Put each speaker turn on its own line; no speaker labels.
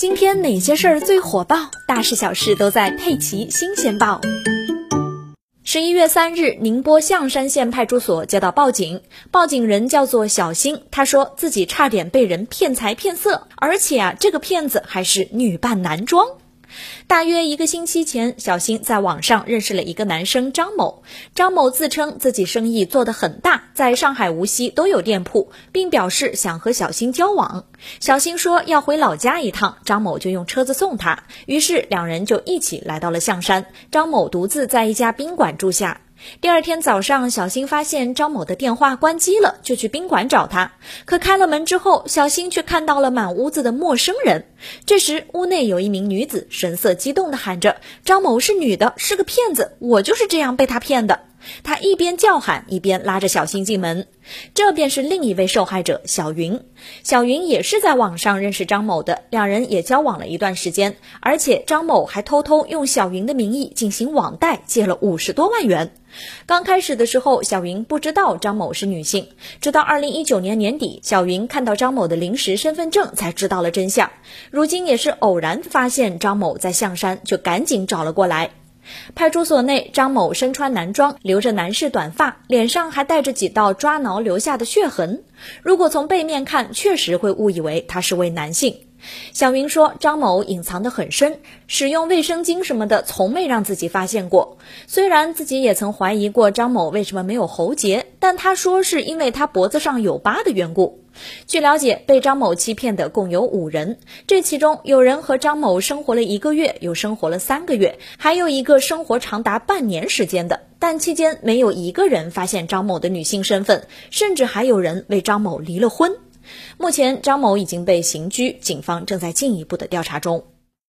今天哪些事儿最火爆？大事小事都在《佩奇新鲜报》。十一月三日，宁波象山县派出所接到报警，报警人叫做小新，他说自己差点被人骗财骗色，而且啊，这个骗子还是女扮男装。大约一个星期前，小新在网上认识了一个男生张某。张某自称自己生意做得很大，在上海、无锡都有店铺，并表示想和小新交往。小新说要回老家一趟，张某就用车子送他。于是两人就一起来到了象山。张某独自在一家宾馆住下。第二天早上，小新发现张某的电话关机了，就去宾馆找他。可开了门之后，小新却看到了满屋子的陌生人。这时，屋内有一名女子神色激动地喊着：“张某是女的，是个骗子，我就是这样被他骗的。”他一边叫喊，一边拉着小新进门。这便是另一位受害者小云。小云也是在网上认识张某的，两人也交往了一段时间，而且张某还偷偷用小云的名义进行网贷，借了五十多万元。刚开始的时候，小云不知道张某是女性，直到二零一九年年底，小云看到张某的临时身份证，才知道了真相。如今也是偶然发现张某在象山，就赶紧找了过来。派出所内，张某身穿男装，留着男士短发，脸上还带着几道抓挠留下的血痕。如果从背面看，确实会误以为他是位男性。小云说，张某隐藏得很深，使用卫生巾什么的，从没让自己发现过。虽然自己也曾怀疑过张某为什么没有喉结，但他说是因为他脖子上有疤的缘故。据了解，被张某欺骗的共有五人，这其中有人和张某生活了一个月，又生活了三个月，还有一个生活长达半年时间的，但期间没有一个人发现张某的女性身份，甚至还有人为张某离了婚。目前，张某已经被刑拘，警方正在进一步的调查中。